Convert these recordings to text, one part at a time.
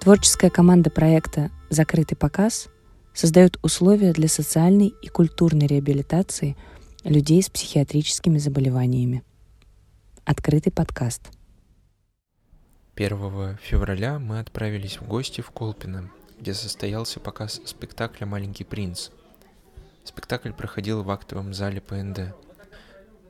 Творческая команда проекта «Закрытый показ» создает условия для социальной и культурной реабилитации людей с психиатрическими заболеваниями. Открытый подкаст. 1 февраля мы отправились в гости в Колпино, где состоялся показ спектакля «Маленький принц». Спектакль проходил в актовом зале ПНД.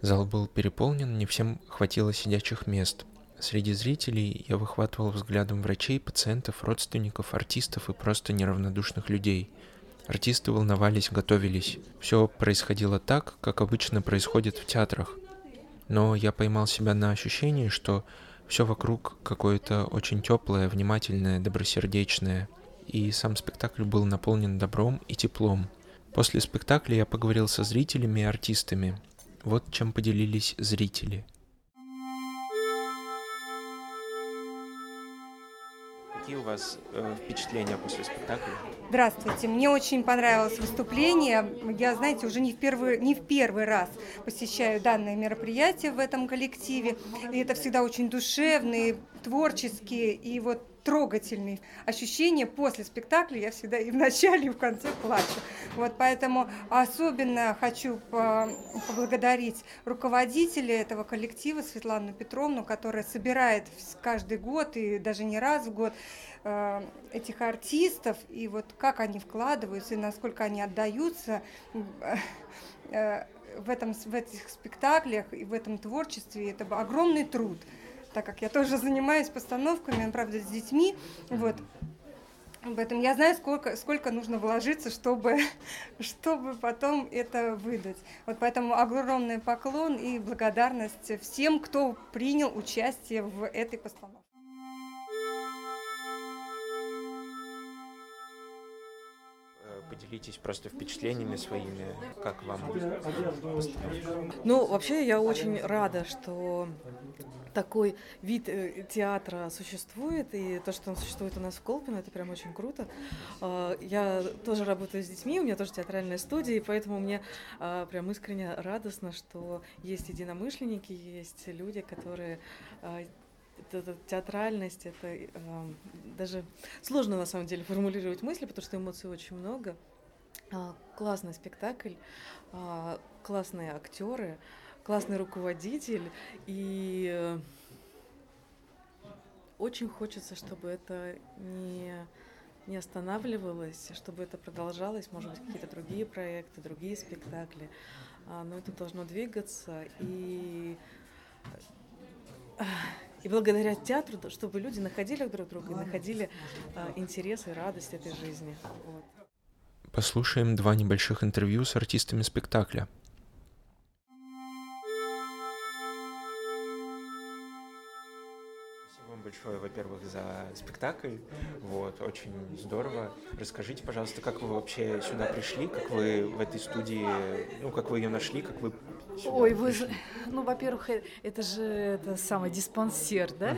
Зал был переполнен, не всем хватило сидячих мест – Среди зрителей я выхватывал взглядом врачей, пациентов, родственников, артистов и просто неравнодушных людей. Артисты волновались, готовились. Все происходило так, как обычно происходит в театрах. Но я поймал себя на ощущении, что все вокруг какое-то очень теплое, внимательное, добросердечное. И сам спектакль был наполнен добром и теплом. После спектакля я поговорил со зрителями и артистами. Вот чем поделились зрители – Какие у вас э, впечатления после спектакля? Здравствуйте. Мне очень понравилось выступление. Я, знаете, уже не в первый, не в первый раз посещаю данное мероприятие в этом коллективе. И это всегда очень душевные, творческие и вот трогательные ощущения после спектакля. Я всегда и в начале, и в конце плачу. Вот поэтому особенно хочу поблагодарить руководителя этого коллектива Светлану Петровну, которая собирает каждый год и даже не раз в год э, этих артистов и вот как они вкладываются и насколько они отдаются э, в, этом, в этих спектаклях и в этом творчестве. Это огромный труд так как я тоже занимаюсь постановками, правда, с детьми, вот, Поэтому я знаю, сколько, сколько нужно вложиться, чтобы, чтобы потом это выдать. Вот поэтому огромный поклон и благодарность всем, кто принял участие в этой постановке. Поделитесь просто впечатлениями своими, как вам Ну, вообще я очень рада, что такой вид э, театра существует, и то, что он существует у нас в Колпино, это прям очень круто. А, я тоже работаю с детьми, у меня тоже театральная студия, и поэтому мне а, прям искренне радостно, что есть единомышленники, есть люди, которые а, это, театральность, это э, даже сложно на самом деле формулировать мысли, потому что эмоций очень много. Э, классный спектакль, э, классные актеры, классный руководитель и э, очень хочется, чтобы это не не останавливалось, чтобы это продолжалось, может быть, какие-то другие проекты, другие спектакли. А, но это должно двигаться и и благодаря театру, чтобы люди находили друг друга и находили э, интерес и радость этой жизни. Вот. Послушаем два небольших интервью с артистами спектакля. большое, во-первых, за спектакль. Вот, очень здорово. Расскажите, пожалуйста, как вы вообще сюда пришли, как вы в этой студии, ну, как вы ее нашли, как вы Ой, вы, ну, во-первых, э, это же это самый диспансер, да?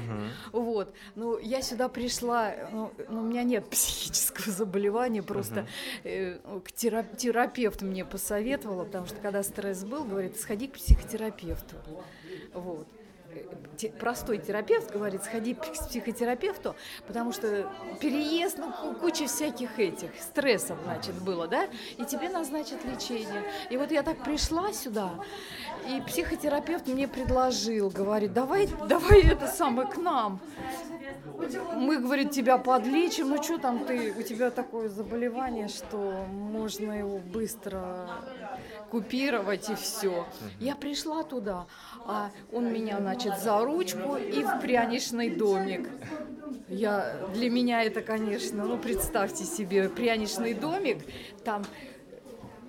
Угу. Вот. Ну, я сюда пришла, ну, ну, у меня нет психического заболевания, просто угу. э, к терап- терапевт мне посоветовала, потому что когда стресс был, говорит, сходи к психотерапевту. Вот простой терапевт говорит, сходи к психотерапевту, потому что переезд, ну, куча всяких этих стрессов, значит, было, да, и тебе назначат лечение. И вот я так пришла сюда, и психотерапевт мне предложил, говорит, давай, давай это самое к нам. Мы, говорит, тебя подлечим, ну что там ты, у тебя такое заболевание, что можно его быстро купировать и все. Я пришла туда, а он меня, значит, за ручку и в пряничный домик. Я, для меня это, конечно, ну, представьте себе, пряничный домик, там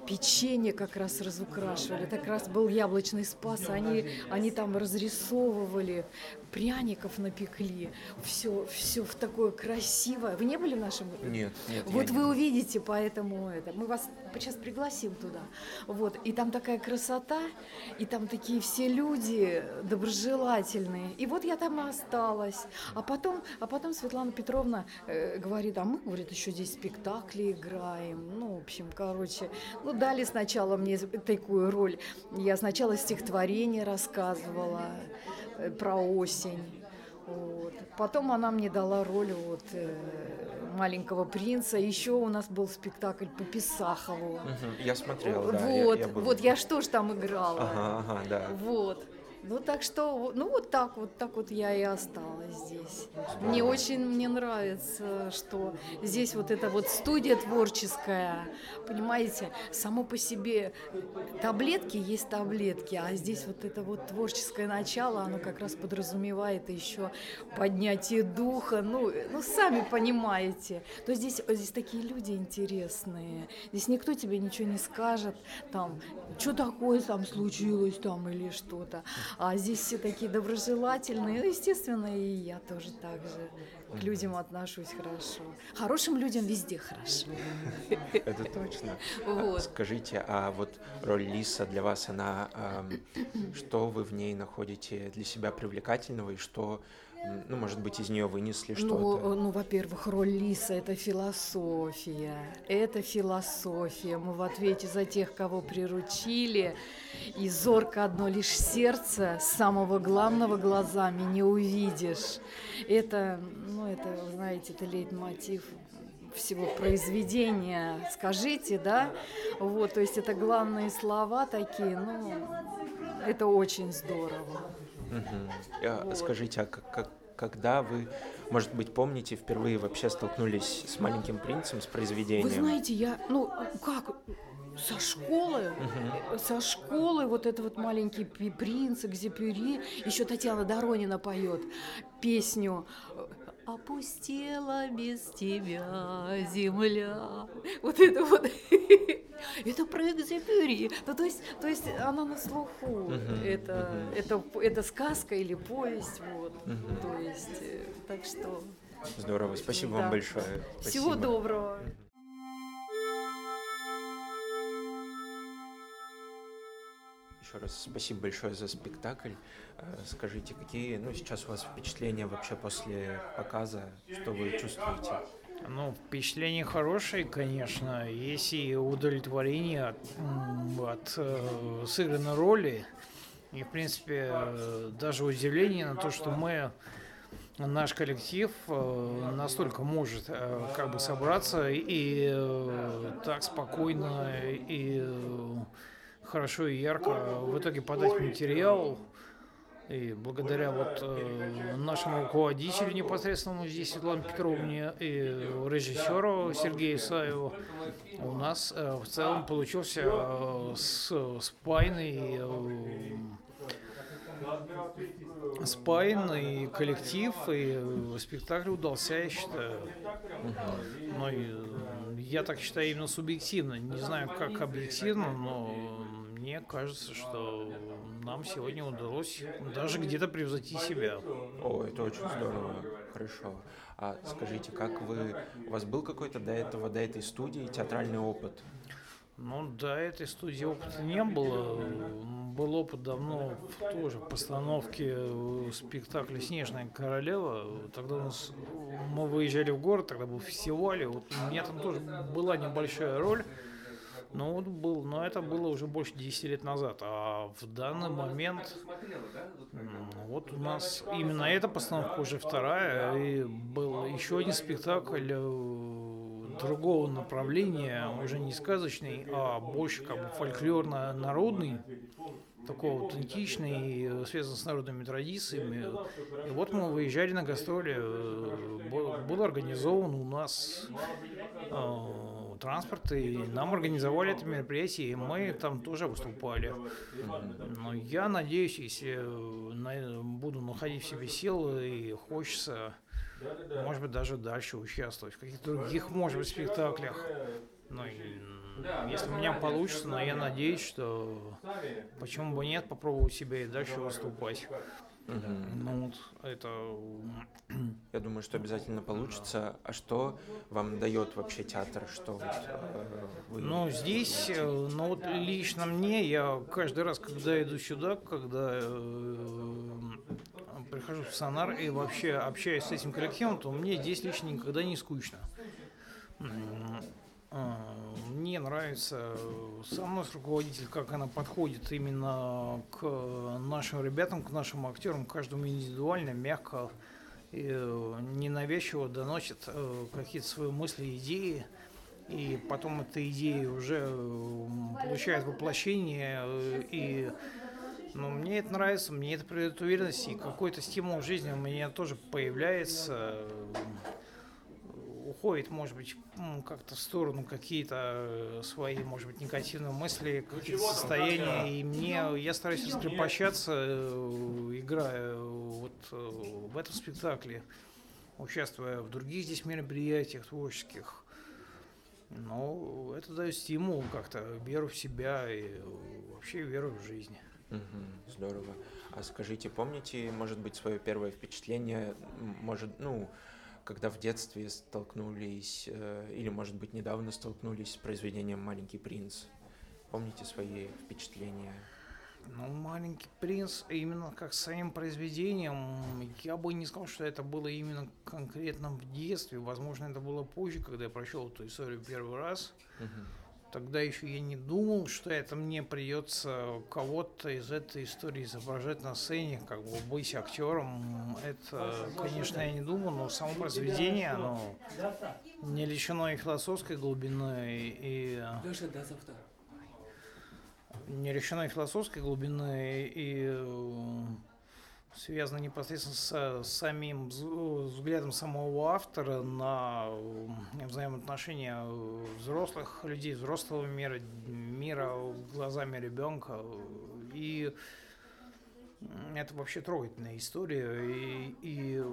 печенье как раз разукрашивали. Это как раз был яблочный спас. Они, они там разрисовывали пряников напекли, все, все в такое красивое. Вы не были в нашем? Нет, нет. Вот вы не увидите, поэтому это. Мы вас сейчас пригласим туда. Вот и там такая красота, и там такие все люди доброжелательные. И вот я там осталась. А потом, а потом Светлана Петровна э, говорит, а мы, говорит, еще здесь спектакли играем. Ну, в общем, короче, ну дали сначала мне такую роль. Я сначала стихотворение рассказывала. Э, про осень. Вот. Потом она мне дала роль вот, э, маленького принца. Еще у нас был спектакль по Писахову. Мгм, Я смотрел, да. вот, я, я был. вот я что ж там играла. Ага, ага, да. Вот. Ну так что, ну вот так вот, так вот я и осталась здесь. Мне очень мне нравится, что здесь вот эта вот студия творческая, понимаете, само по себе таблетки есть таблетки, а здесь вот это вот творческое начало, оно как раз подразумевает еще поднятие духа, ну, ну сами понимаете. То здесь, здесь такие люди интересные, здесь никто тебе ничего не скажет, там, что такое там случилось там или что-то. А здесь все такие доброжелательные. Ну, естественно, и я тоже так же к людям отношусь хорошо. Хорошим людям везде хорошо. Это точно. Вот. Скажите, а вот роль Лиса для вас, она, ам, что вы в ней находите для себя привлекательного и что, ну, может быть, из нее вынесли Ну, что-то? ну, во-первых, роль Лиса – это философия. Это философия. Мы в ответе за тех, кого приручили. И зорко одно лишь сердце, самого главного глазами не увидишь. Это, ну, это, вы знаете, это лейтмотив всего произведения. Скажите, да? Вот, то есть это главные слова такие, ну, это очень здорово. Скажите, а как- как- когда вы, может быть, помните, впервые вообще столкнулись с «Маленьким принцем», с произведением? Вы знаете, я, ну, как, со школы, э, со школы вот это вот маленький принц, Экзюпери, еще Татьяна Доронина поет песню «Опустела без тебя земля». Вот это вот. Экзюпери. Ну, то есть, то есть она на слуху. Мгм, Это, мгм. это, это сказка или повесть. Вот. Мгм. То есть, э, так что Здорово, спасибо Да. вам большое. всего Спасибо. доброго. Еще раз спасибо большое за спектакль. Э, Скажите, какие, ну, сейчас у вас впечатления вообще после показа, что вы чувствуете? Ну, впечатление хорошее, конечно. Есть и удовлетворение от, от э, сыгранной роли. И, в принципе, э, даже удивление на то, что мы, наш коллектив, э, настолько может э, как бы собраться и э, так спокойно и э, хорошо и ярко в итоге подать материал. И благодаря вот э, нашему руководителю непосредственному здесь Светлане Петровне и режиссеру Сергею Саеву у нас э, в целом получился э, с, спайный э, спайный коллектив и спектакль удался, я считаю. Но и, э, я так считаю именно субъективно. Не знаю, как объективно, но мне кажется, что нам сегодня удалось даже где-то превзойти себя. О, это очень здорово, хорошо. А скажите, как вы, у вас был какой-то до этого, до этой студии театральный опыт? Ну, до этой студии опыта не было. Был опыт давно в тоже постановке спектакля «Снежная королева». Тогда у нас, мы выезжали в город, тогда был фестиваль, вот у меня там тоже была небольшая роль. Но, вот был, но это было уже больше 10 лет назад. А в данный момент вот у нас именно эта постановка уже вторая. И был еще один спектакль э, другого направления, уже не сказочный, а больше как бы фольклорно-народный такой аутентичный, э, связан с народными традициями. И вот мы выезжали на гастроли, э, был, был организован у нас э, транспорт, и нам организовали это мероприятие, и мы там тоже выступали. Но я надеюсь, если э, буду находить в себе силы и хочется, может быть, даже дальше участвовать в каких-то других, может быть, спектаклях. Ну, если у меня получится, но я надеюсь, что почему бы нет, попробовать себя и дальше выступать. Мгм. Ну вот, это Я думаю, что обязательно получится. А что вам дает вообще театр? Что вот, э, вы... Ну, здесь, э, ну вот лично мне, я каждый раз, когда иду сюда, когда э, прихожу в Сонар и вообще общаюсь с этим коллективом, то мне здесь лично никогда не скучно. М, э, Нравится со мной с руководитель, как она подходит именно к нашим ребятам, к нашим актерам, каждому индивидуально, мягко, и ненавязчиво доносит какие-то свои мысли, идеи, и потом эта идея уже получает воплощение, и ну, мне это нравится, мне это придает уверенность, и какой-то стимул в жизни у меня тоже появляется уходит, может быть, как-то в сторону какие-то э, свои, может быть, негативные мысли, какие-то состояния. И мне я стараюсь раскрепощаться, э, играя вот э, в этом спектакле, участвуя в других здесь мероприятиях творческих. Но это дает стимул как-то, веру в себя и вообще веру в жизнь. Угу, здорово. А скажите, помните, может быть, свое первое впечатление, может, ну, когда в детстве столкнулись, э, или, может быть, недавно столкнулись с произведением «Маленький принц». Помните свои впечатления? Ну, «Маленький принц» именно как самим произведением, я бы не сказал, что это было именно конкретно в детстве. Возможно, это было позже, когда я прочел эту историю первый раз. Угу. Тогда еще я не думал, что это мне придется кого-то из этой истории изображать на сцене, как бы быть актером. Это, конечно, я не думал, но само произведение, оно не лишено и философской глубины, и... Не лишено и философской глубины, и связано непосредственно с самим взглядом самого автора на взаимоотношения взрослых людей, взрослого мира, мира глазами ребенка. И это вообще трогательная история, и, и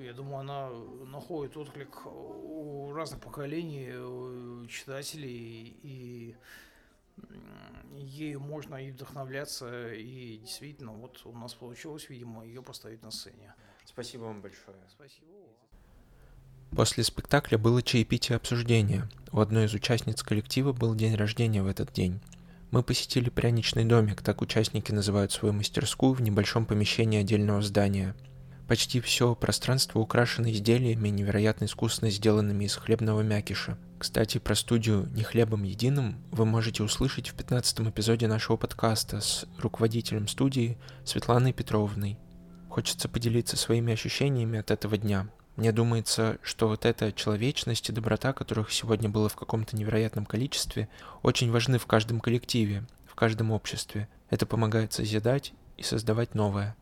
я думаю, она находит отклик у разных поколений читателей, и ею можно и вдохновляться, и действительно, вот у нас получилось, видимо, ее поставить на сцене. Спасибо вам большое. Спасибо. После спектакля было чаепитие обсуждения. У одной из участниц коллектива был день рождения в этот день. Мы посетили пряничный домик, так участники называют свою мастерскую в небольшом помещении отдельного здания – Почти все пространство украшено изделиями, невероятно искусно сделанными из хлебного мякиша. Кстати, про студию «Не хлебом единым» вы можете услышать в 15 эпизоде нашего подкаста с руководителем студии Светланой Петровной. Хочется поделиться своими ощущениями от этого дня. Мне думается, что вот эта человечность и доброта, которых сегодня было в каком-то невероятном количестве, очень важны в каждом коллективе, в каждом обществе. Это помогает созидать и создавать новое –